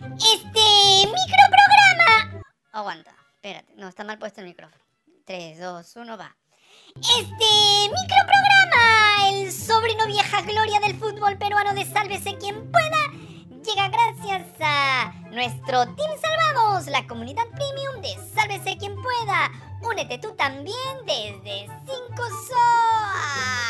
Este microprograma. Aguanta, espérate, no, está mal puesto el micrófono. 3, 2, 1, va. Este microprograma, el sobrino vieja gloria del fútbol peruano de Sálvese quien pueda, llega gracias a nuestro Team Salvamos, la comunidad premium de Sálvese quien pueda. Únete tú también desde 5 so.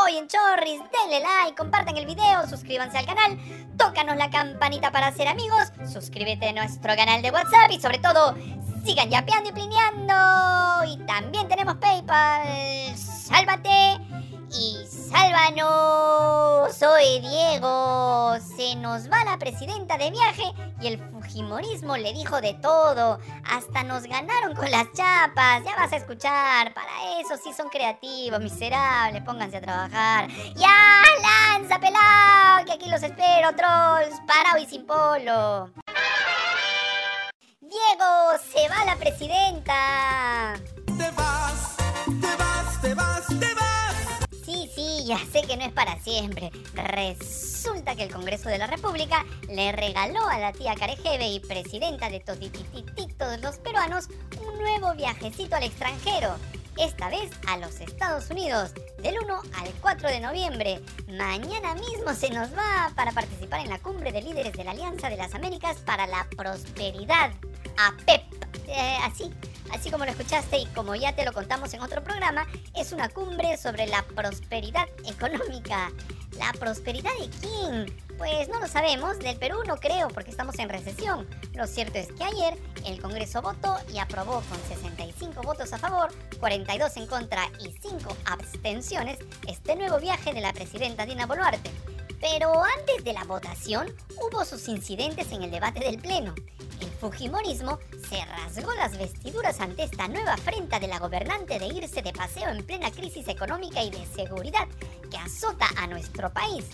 Apoyen chorris, denle like, compartan el video, suscríbanse al canal, tócanos la campanita para ser amigos, suscríbete a nuestro canal de WhatsApp y sobre todo sigan yapeando y plineando. Y también tenemos PayPal. Sálvate y sálvanos. Soy Diego. Se nos va la presidenta de viaje y el Fujimorismo le dijo de todo. Hasta nos ganaron con las chapas. Ya vas a escuchar. Para eso sí son creativos, miserables. Pónganse a trabajar. ¡Ya! ¡Lanza, pelado! Que aquí los espero, trolls. Parado y sin polo. Diego, se va la presidenta. Ya sé que no es para siempre. Resulta que el Congreso de la República le regaló a la tía Carejeve y presidenta de todos los peruanos un nuevo viajecito al extranjero. Esta vez a los Estados Unidos, del 1 al 4 de noviembre. Mañana mismo se nos va para participar en la cumbre de líderes de la Alianza de las Américas para la Prosperidad. APEP. Eh, así, así como lo escuchaste y como ya te lo contamos en otro programa, es una cumbre sobre la prosperidad económica. ¿La prosperidad de quién? Pues no lo sabemos, del Perú no creo porque estamos en recesión. Lo cierto es que ayer el Congreso votó y aprobó con 65 votos a favor, 42 en contra y 5 abstenciones este nuevo viaje de la presidenta Dina Boluarte. Pero antes de la votación hubo sus incidentes en el debate del Pleno. El Fujimorismo se rasgó las vestiduras ante esta nueva afrenta de la gobernante de irse de paseo en plena crisis económica y de seguridad que azota a nuestro país.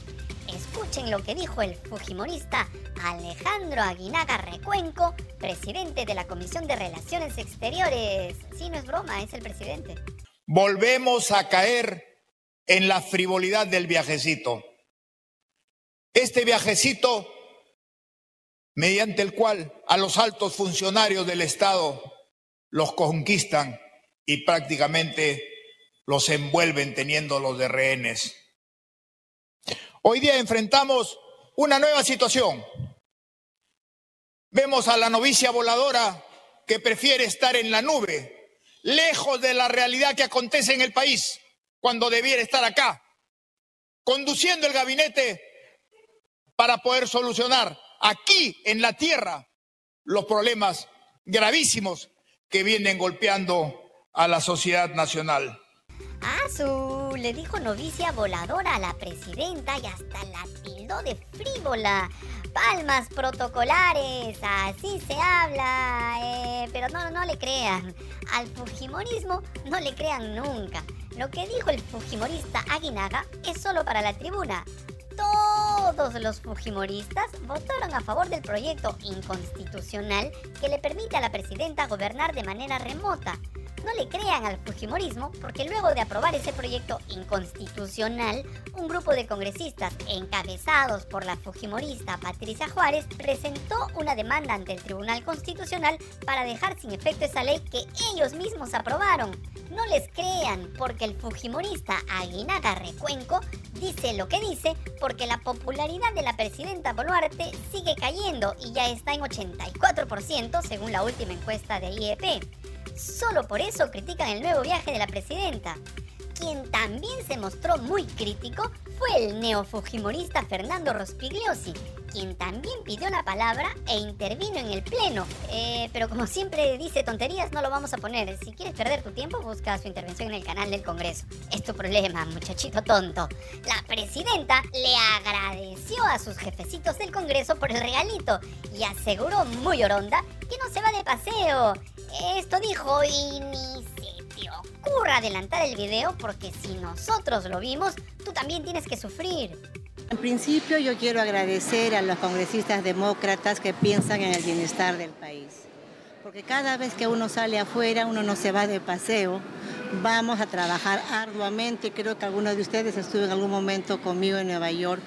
Escuchen lo que dijo el Fujimorista Alejandro Aguinaga Recuenco, presidente de la Comisión de Relaciones Exteriores. Sí, no es broma, es el presidente. Volvemos a caer en la frivolidad del viajecito. Este viajecito mediante el cual a los altos funcionarios del Estado los conquistan y prácticamente los envuelven teniéndolos de rehenes. Hoy día enfrentamos una nueva situación. Vemos a la novicia voladora que prefiere estar en la nube, lejos de la realidad que acontece en el país, cuando debiera estar acá, conduciendo el gabinete para poder solucionar aquí en la tierra los problemas gravísimos que vienen golpeando a la sociedad nacional. Su, le dijo novicia voladora a la presidenta y hasta la tildó de frívola. Palmas protocolares, así se habla. Eh, pero no, no le crean. Al Fujimorismo no le crean nunca. Lo que dijo el Fujimorista Aguinaga es solo para la tribuna todos los fujimoristas votaron a favor del proyecto inconstitucional que le permite a la presidenta gobernar de manera remota. No le crean al Fujimorismo porque luego de aprobar ese proyecto inconstitucional, un grupo de congresistas encabezados por la Fujimorista Patricia Juárez presentó una demanda ante el Tribunal Constitucional para dejar sin efecto esa ley que ellos mismos aprobaron. No les crean porque el Fujimorista Aguinaga Recuenco dice lo que dice porque la popularidad de la presidenta Boluarte sigue cayendo y ya está en 84% según la última encuesta de IEP. Solo por eso critican el nuevo viaje de la presidenta. Quien también se mostró muy crítico fue el neofujimorista Fernando Rospigliosi, quien también pidió la palabra e intervino en el pleno. Eh, pero como siempre dice tonterías, no lo vamos a poner. Si quieres perder tu tiempo, busca su intervención en el canal del Congreso. Es tu problema, muchachito tonto. La presidenta le agradeció a sus jefecitos del Congreso por el regalito y aseguró muy oronda que no se va de paseo. Esto dijo y ni se ocurra adelantar el video porque si nosotros lo vimos, tú también tienes que sufrir. En principio yo quiero agradecer a los congresistas demócratas que piensan en el bienestar del país. Porque cada vez que uno sale afuera, uno no se va de paseo, vamos a trabajar arduamente. Creo que algunos de ustedes estuvo en algún momento conmigo en Nueva York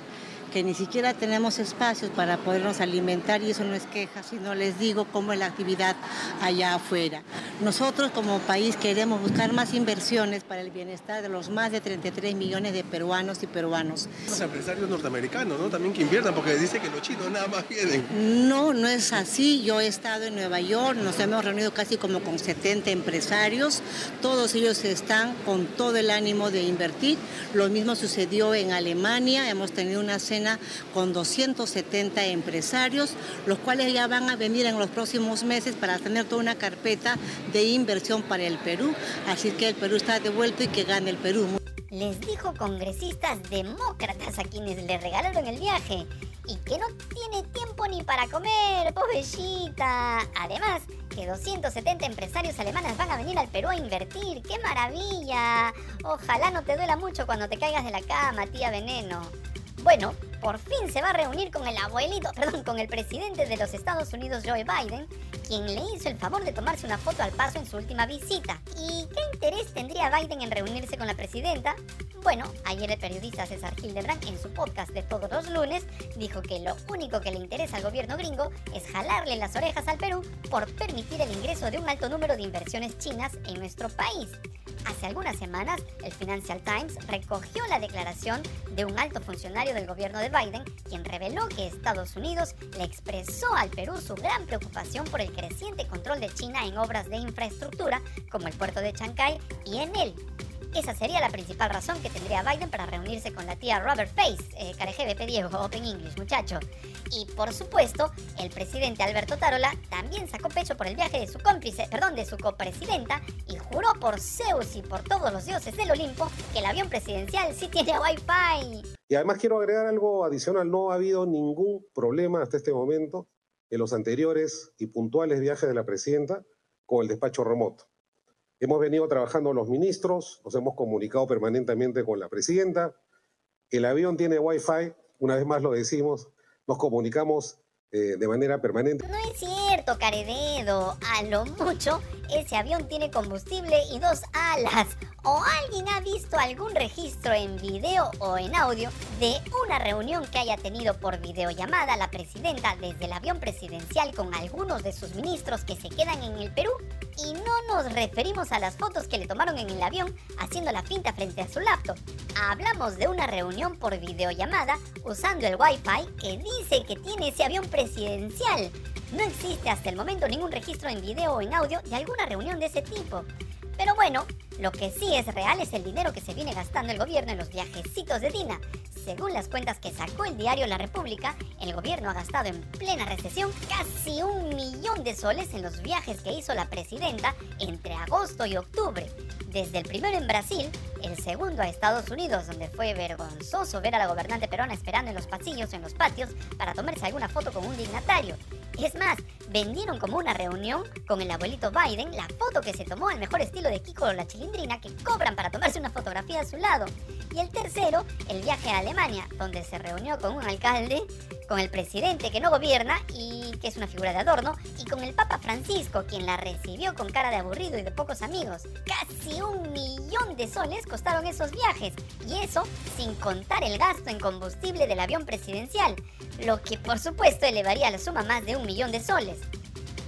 que ni siquiera tenemos espacios para podernos alimentar y eso no es queja, sino les digo cómo es la actividad allá afuera. Nosotros como país queremos buscar más inversiones para el bienestar de los más de 33 millones de peruanos y peruanos. Los empresarios norteamericanos, ¿no? También que inviertan, porque dice que los chinos nada más vienen. No, no es así. Yo he estado en Nueva York, nos hemos reunido casi como con 70 empresarios. Todos ellos están con todo el ánimo de invertir. Lo mismo sucedió en Alemania. Hemos tenido una cena con 270 empresarios, los cuales ya van a venir en los próximos meses para tener toda una carpeta de inversión para el Perú. Así que el Perú está devuelto y que gane el Perú. Les dijo congresistas demócratas a quienes le regalaron el viaje y que no tiene tiempo ni para comer, pobrecita. Además, que 270 empresarios alemanes van a venir al Perú a invertir. ¡Qué maravilla! Ojalá no te duela mucho cuando te caigas de la cama, tía Veneno. Bueno, por fin se va a reunir con el abuelito, perdón, con el presidente de los Estados Unidos, Joe Biden, quien le hizo el favor de tomarse una foto al paso en su última visita. ¿Y interés tendría Biden en reunirse con la presidenta? Bueno, ayer el periodista César Hildebrand en su podcast de todos los lunes dijo que lo único que le interesa al gobierno gringo es jalarle las orejas al Perú por permitir el ingreso de un alto número de inversiones chinas en nuestro país. Hace algunas semanas, el Financial Times recogió la declaración de un alto funcionario del gobierno de Biden, quien reveló que Estados Unidos le expresó al Perú su gran preocupación por el creciente control de China en obras de infraestructura, como el puerto de Chancay y en él. Esa sería la principal razón que tendría Biden para reunirse con la tía Robert Face, eh, careje Diego, Open English, muchacho. Y por supuesto, el presidente Alberto Tarola también sacó pecho por el viaje de su cómplice, perdón, de su copresidenta y juró por Zeus y por todos los dioses del Olimpo que el avión presidencial sí tiene Wi-Fi. Y además quiero agregar algo adicional, no ha habido ningún problema hasta este momento en los anteriores y puntuales viajes de la presidenta con el despacho remoto. Hemos venido trabajando los ministros, nos hemos comunicado permanentemente con la presidenta. El avión tiene Wi-Fi, una vez más lo decimos, nos comunicamos eh, de manera permanente. No es cierto, Carededo. A lo mucho, ese avión tiene combustible y dos alas. ¿O alguien ha visto algún registro en video o en audio de una reunión que haya tenido por videollamada la presidenta desde el avión presidencial con algunos de sus ministros que se quedan en el Perú? Y no nos referimos a las fotos que le tomaron en el avión haciendo la finta frente a su laptop. Hablamos de una reunión por videollamada usando el Wi-Fi que dice que tiene ese avión presidencial. No existe hasta el momento ningún registro en video o en audio de alguna reunión de ese tipo. Pero bueno, lo que sí es real es el dinero que se viene gastando el gobierno en los viajecitos de Dina. Según las cuentas que sacó el diario La República, el gobierno ha gastado en plena recesión casi un millón de soles en los viajes que hizo la presidenta entre agosto y octubre. Desde el primero en Brasil, el segundo a Estados Unidos, donde fue vergonzoso ver a la gobernante peruana esperando en los pasillos en los patios para tomarse alguna foto con un dignatario. Es más, vendieron como una reunión con el abuelito Biden la foto que se tomó al mejor estilo de Kiko la que cobran para tomarse una fotografía a su lado. Y el tercero, el viaje a Alemania, donde se reunió con un alcalde, con el presidente que no gobierna y que es una figura de adorno, y con el Papa Francisco, quien la recibió con cara de aburrido y de pocos amigos. Casi un millón de soles costaron esos viajes, y eso sin contar el gasto en combustible del avión presidencial, lo que por supuesto elevaría la suma más de un millón de soles.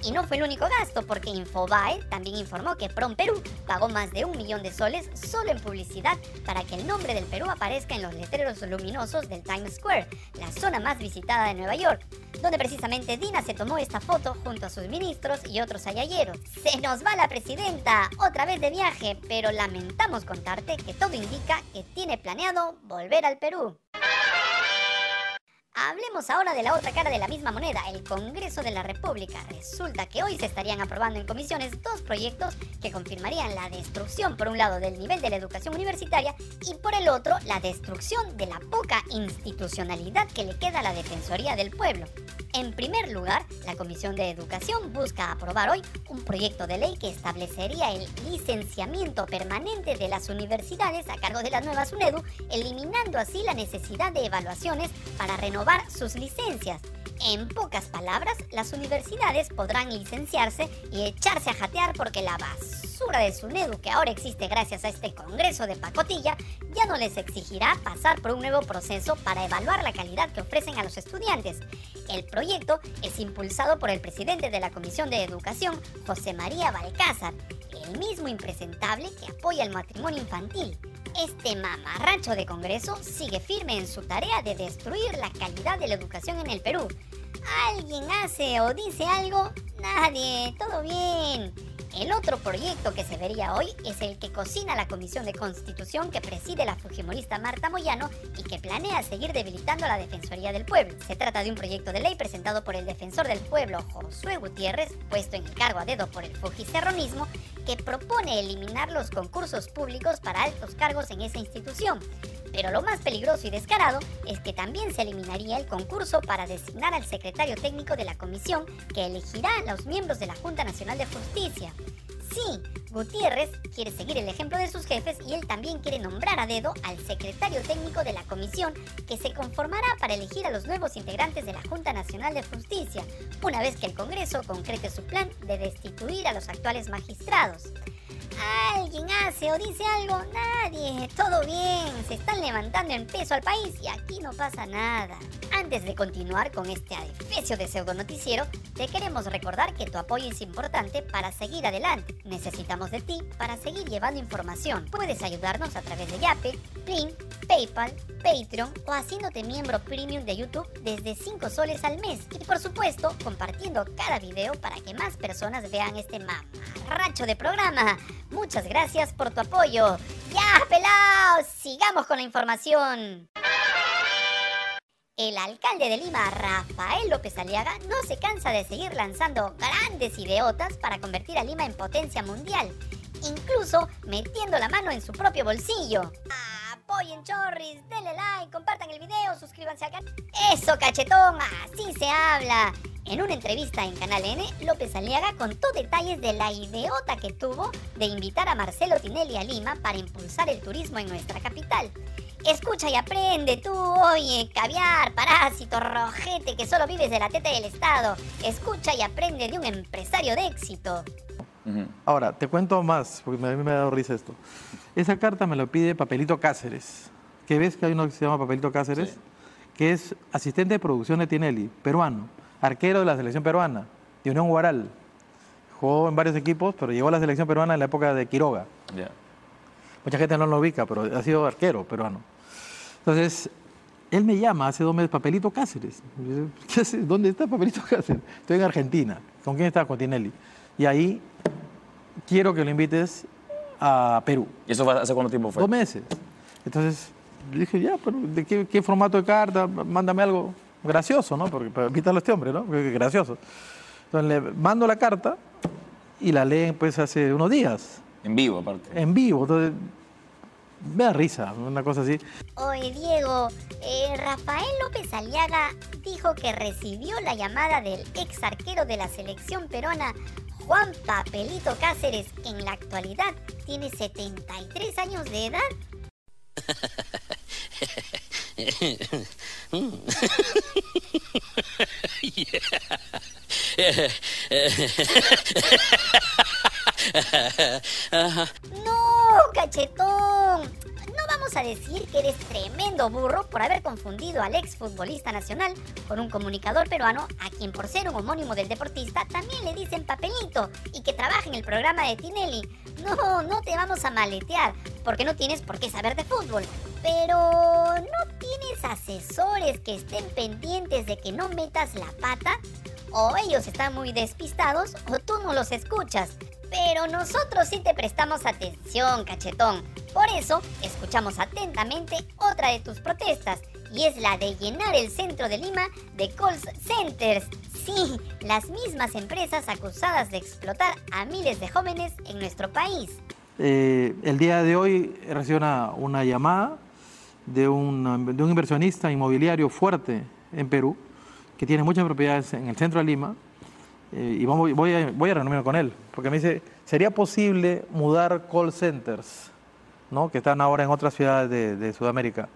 Y no fue el único gasto, porque Infobae también informó que Prom Perú pagó más de un millón de soles solo en publicidad para que el nombre del Perú aparezca en los letreros luminosos del Times Square, la zona más visitada de Nueva York, donde precisamente Dina se tomó esta foto junto a sus ministros y otros ayayeros. Se nos va la presidenta, otra vez de viaje, pero lamentamos contarte que todo indica que tiene planeado volver al Perú. Hablemos ahora de la otra cara de la misma moneda, el Congreso de la República. Resulta que hoy se estarían aprobando en comisiones dos proyectos que confirmarían la destrucción, por un lado, del nivel de la educación universitaria y por el otro, la destrucción de la poca institucionalidad que le queda a la Defensoría del Pueblo. En primer lugar, la Comisión de Educación busca aprobar hoy un proyecto de ley que establecería el licenciamiento permanente de las universidades a cargo de la nueva SUNEDU, eliminando así la necesidad de evaluaciones para renovar sus licencias. En pocas palabras, las universidades podrán licenciarse y echarse a jatear porque la basura de SUNEDU que ahora existe gracias a este Congreso de pacotilla ya no les exigirá pasar por un nuevo proceso para evaluar la calidad que ofrecen a los estudiantes. El proyecto es impulsado por el presidente de la Comisión de Educación, José María Balcázar, el mismo impresentable que apoya el matrimonio infantil. Este mamarracho de Congreso sigue firme en su tarea de destruir la calidad de la educación en el Perú. ¿Alguien hace o dice algo? Nadie, todo bien. El otro proyecto que se vería hoy es el que cocina la Comisión de Constitución que preside la fujimorista Marta Moyano y que planea seguir debilitando la Defensoría del Pueblo. Se trata de un proyecto de ley presentado por el defensor del pueblo Josué Gutiérrez, puesto en el cargo a dedo por el fujicerronismo, que propone eliminar los concursos públicos para altos cargos en esa institución. Pero lo más peligroso y descarado es que también se eliminaría el concurso para designar al secretario técnico de la comisión que elegirá a los miembros de la Junta Nacional de Justicia. Sí, Gutiérrez quiere seguir el ejemplo de sus jefes y él también quiere nombrar a dedo al secretario técnico de la comisión que se conformará para elegir a los nuevos integrantes de la Junta Nacional de Justicia, una vez que el Congreso concrete su plan de destituir a los actuales magistrados. ¿Alguien hace o dice algo? Nadie. Todo bien. Se están levantando en peso al país y aquí no pasa nada. Antes de continuar con este adefesio de pseudo noticiero, te queremos recordar que tu apoyo es importante para seguir adelante. Necesitamos de ti para seguir llevando información. Puedes ayudarnos a través de Yape, Plin, PayPal, Patreon o haciéndote miembro premium de YouTube desde 5 soles al mes. Y por supuesto, compartiendo cada video para que más personas vean este mamarracho de programa. Muchas gracias por tu apoyo. ¡Ya, pelados! Sigamos con la información. El alcalde de Lima, Rafael López Aliaga, no se cansa de seguir lanzando grandes ideotas para convertir a Lima en potencia mundial, incluso metiendo la mano en su propio bolsillo. Apoyen chorris, denle like, compartan el video, suscríbanse al canal. Eso, cachetón, así se habla. En una entrevista en Canal N, López Aliaga contó detalles de la ideota que tuvo de invitar a Marcelo Tinelli a Lima para impulsar el turismo en nuestra capital. Escucha y aprende tú, oye, caviar, parásito, rojete, que solo vives de la teta del Estado. Escucha y aprende de un empresario de éxito. Ahora, te cuento más, porque a mí me ha dado risa esto. Esa carta me lo pide Papelito Cáceres. ¿Qué ves que hay uno que se llama Papelito Cáceres? Que es asistente de producción de Tinelli, peruano, arquero de la selección peruana, de Unión Guaral. Jugó en varios equipos, pero llegó a la selección peruana en la época de Quiroga. Ya. Mucha gente no lo ubica, pero ha sido arquero peruano. Entonces, él me llama hace dos meses, Papelito Cáceres. ¿Qué? ¿Dónde está Papelito Cáceres? Estoy en Argentina. ¿Con quién está? Con Tinelli. Y ahí quiero que lo invites a Perú. ¿Y eso fue hace cuánto tiempo fue? Dos meses. Entonces, dije, ya, pero ¿de qué, qué formato de carta? Mándame algo gracioso, ¿no? Porque para invitarlo a este hombre, ¿no? Porque es gracioso. Entonces, le mando la carta y la leen, pues, hace unos días, En vivo, aparte. en vivo. Entonces, me da risa, una cosa así. Oye, Diego, eh, Rafael López Aliaga dijo que recibió la llamada del ex arquero de la selección peruana, Juan Papelito Cáceres, en la actualidad tiene 73 años de edad. No, cachetón. Vamos a decir que eres tremendo burro por haber confundido al ex futbolista nacional con un comunicador peruano a quien por ser un homónimo del deportista también le dicen papelito y que trabaja en el programa de Tinelli. No, no te vamos a maletear porque no tienes por qué saber de fútbol. Pero ¿no tienes asesores que estén pendientes de que no metas la pata? O ellos están muy despistados o tú no los escuchas. Pero nosotros sí te prestamos atención, cachetón. Por eso, escuchamos atentamente otra de tus protestas, y es la de llenar el centro de Lima de call centers. Sí, las mismas empresas acusadas de explotar a miles de jóvenes en nuestro país. Eh, el día de hoy recibo una, una llamada de, un inversionista inmobiliario fuerte en Perú, que tiene muchas propiedades en el centro de Lima, eh, y vamos- voy, a, voy a reunirme con él, porque me dice, ¿sería posible mudar call centers, ¿no? que están ahora en otras ciudades de, de Sudamérica,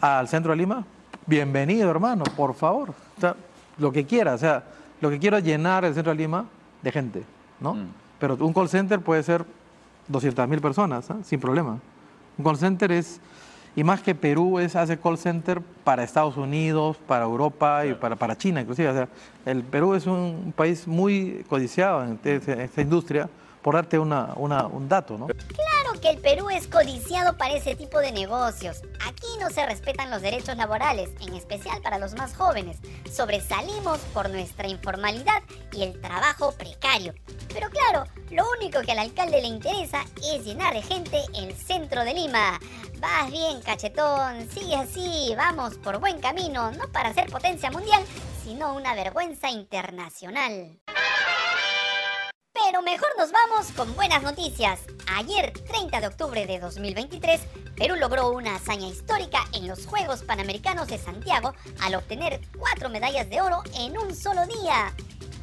al centro de Lima? bienvenido, hermano, por favor. O sea, lo que quiera, o sea, lo que quiero es llenar el centro de Lima de gente, ¿no? Mm. Pero un call center puede ser 200 mil personas, ¿ah? sin problema. Un call center es, y más que Perú, es, hace call center para Estados Unidos, para Europa y para, para China, inclusive. O sea, el Perú es un país muy codiciado en, en esta industria, por darte una, una- un dato, ¿no? Que el Perú es codiciado para ese tipo de negocios. Aquí no se respetan los derechos laborales, en especial para los más jóvenes. Sobresalimos por nuestra informalidad y el trabajo precario. Pero claro, lo único que al alcalde le interesa es llenar de gente el centro de Lima. Vas bien, cachetón, sigue así, vamos por buen camino, no para ser potencia mundial, sino una vergüenza internacional. Pero mejor nos vamos con buenas noticias. Ayer, 30 de octubre de 2023, Perú logró una hazaña histórica en los Juegos Panamericanos de Santiago al obtener cuatro medallas de oro en un solo día.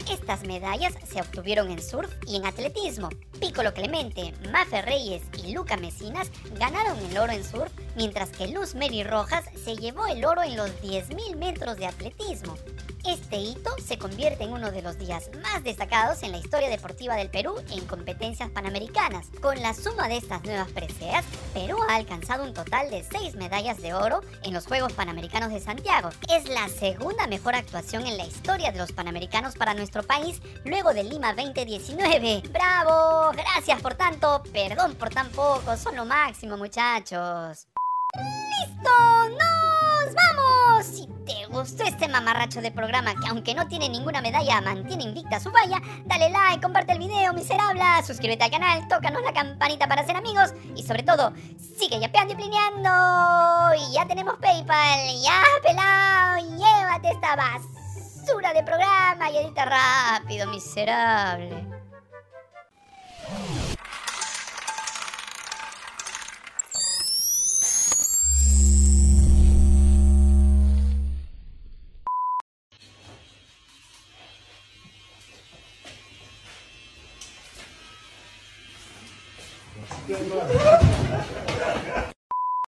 Estas medallas se obtuvieron en surf y en atletismo. Piccolo Clemente, Mafe Reyes y Luca Mesinas ganaron el oro en surf, mientras que Luz Mary Rojas se llevó el oro en los 10.000 metros de atletismo. Este hito se convierte en uno de los días más destacados en la historia deportiva del Perú en competencias panamericanas. Con la suma de estas nuevas preseas, Perú ha alcanzado un total de 6 medallas de oro en los Juegos Panamericanos de Santiago. Es la segunda mejor actuación en la historia de los Panamericanos para nuestro país luego de Lima 2019. ¡Bravo! Gracias por tanto, perdón por tan poco, son lo máximo muchachos. ¡Listo! ¡Nos vamos! Si te gustó este mamarracho de programa que aunque no tiene ninguna medalla mantiene invicta su valla, dale like, comparte el video, miserable, suscríbete al canal, tócanos la campanita para ser amigos y sobre todo, sigue yapeando y plineando. Y ya tenemos PayPal, ya pelado, llévate esta basura de programa y edita rápido, miserable.